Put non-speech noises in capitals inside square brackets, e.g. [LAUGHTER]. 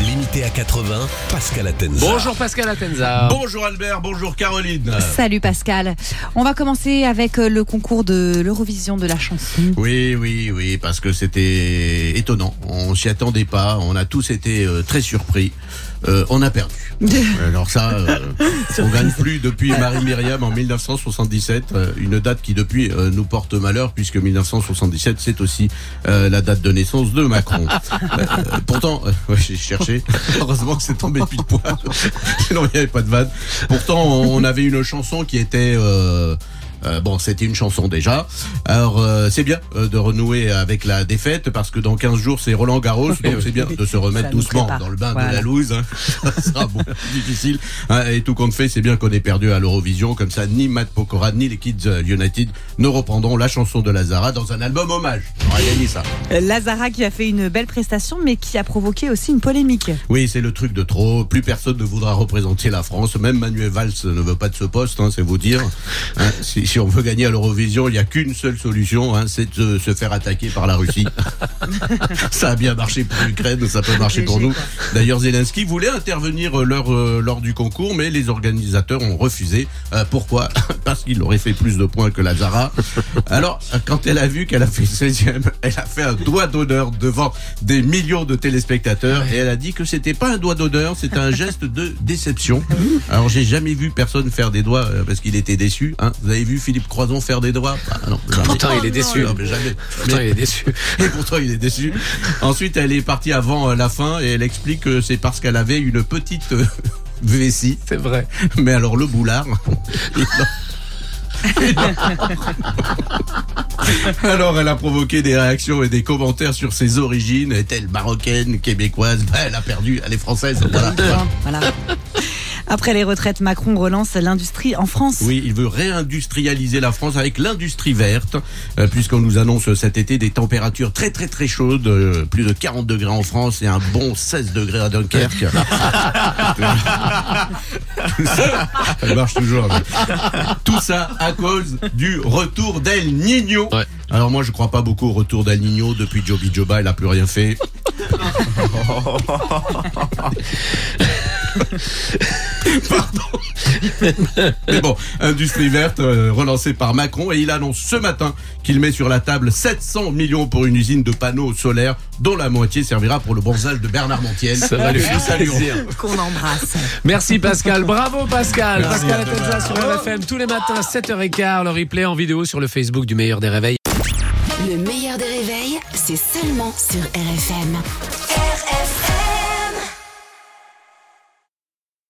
Limité à 80, Pascal Atenza. Bonjour Pascal Atenza. Bonjour Albert, bonjour Caroline. Salut Pascal. On va commencer avec euh, le concours de l'Eurovision de la chanson. Oui, oui, oui, parce que c'était étonnant. On s'y attendait pas. On a tous été euh, très surpris. Euh, on a perdu. [LAUGHS] Alors ça, euh, on gagne plus depuis [LAUGHS] Marie-Myriam en 1977, euh, une date qui depuis euh, nous porte malheur puisque 1977 c'est aussi la date de naissance de Macron. [LAUGHS] pourtant, ouais, j'ai cherché. [LAUGHS] Heureusement que c'est tombé pile poil. [LAUGHS] Sinon il n'y avait pas de vanne. Pourtant, on avait une chanson qui était euh, bon, c'était une chanson déjà. Alors, euh, c'est bien euh, de renouer avec la défaite parce que dans 15 jours, c'est Roland Garros. donc, c'est bien de se remettre doucement dans le bain de la loose. Hein. [LAUGHS] Ça sera beaucoup plus difficile. Hein, et tout compte fait, c'est bien qu'on ait perdu à l'Eurovision. Comme ça, ni Matt Pokora, ni les Kids United ne reprendront la chanson de Lazara dans un album hommage. On aurait gagné ça. Lazara qui a fait une belle prestation, mais qui a provoqué aussi une polémique. Oui, c'est le truc de trop. Plus personne ne voudra représenter la France. Même Manuel Valls ne veut pas de ce poste, hein, c'est vous dire. Hein, si, si on veut gagner à l'Eurovision, il n'y a qu'une seule solution, hein, c'est de se faire attaquer par la Russie. [LAUGHS] ça a bien marché pour l'Ukraine, ça peut marcher pour nous. D'ailleurs, Zelensky voulait intervenir lors, euh, lors du concours, mais les organisateurs ont refusé. Euh, pourquoi? [LAUGHS] Parce qu'il aurait fait plus de points que Lazara. Alors, quand elle a vu qu'elle a fait 16e, elle a fait un doigt d'honneur devant des millions de téléspectateurs et elle a dit que c'était pas un doigt d'honneur, c'était un geste de déception. [LAUGHS] Alors, j'ai jamais vu personne faire des doigts euh, parce qu'il était déçu. Hein. Vous avez vu Philippe Croison faire des doigts ah, non, Pourtant, il est déçu. Non, mais jamais. Pourtant, il est déçu. [LAUGHS] Et pourtant, il est déçu. Ensuite, elle est partie avant euh, la fin et elle explique que c'est parce qu'elle avait une petite euh, [LAUGHS] vessie. C'est vrai. Mais alors, le boulard. [LAUGHS] Alors, elle a provoqué des réactions et des commentaires sur ses origines. Est-elle marocaine, québécoise? Ben, Elle a perdu, elle est française. Voilà. voilà. Après les retraites, Macron relance l'industrie en France. Oui, il veut réindustrialiser la France avec l'industrie verte, euh, puisqu'on nous annonce cet été des températures très très très chaudes, euh, plus de 40 degrés en France et un bon 16 degrés à Dunkerque. [LAUGHS] Tout ça, ça marche toujours. Tout ça à cause du retour d'El Niño. Ouais. Alors moi je crois pas beaucoup au retour d'El Niño depuis Joby Joba, il a plus rien fait. [LAUGHS] [LAUGHS] Pardon. [LAUGHS] Mais bon, industrie verte euh, relancée par Macron et il annonce ce matin qu'il met sur la table 700 millions pour une usine de panneaux solaires dont la moitié servira pour le bronzage de Bernard Montiel. Ça va lui faire plaisir. Qu'on embrasse. Merci Pascal, bravo Pascal. Merci Pascal Atenza sur RFM tous les matins 7h15, le replay en vidéo sur le Facebook du meilleur des réveils. Le meilleur des réveils, c'est seulement sur RFM.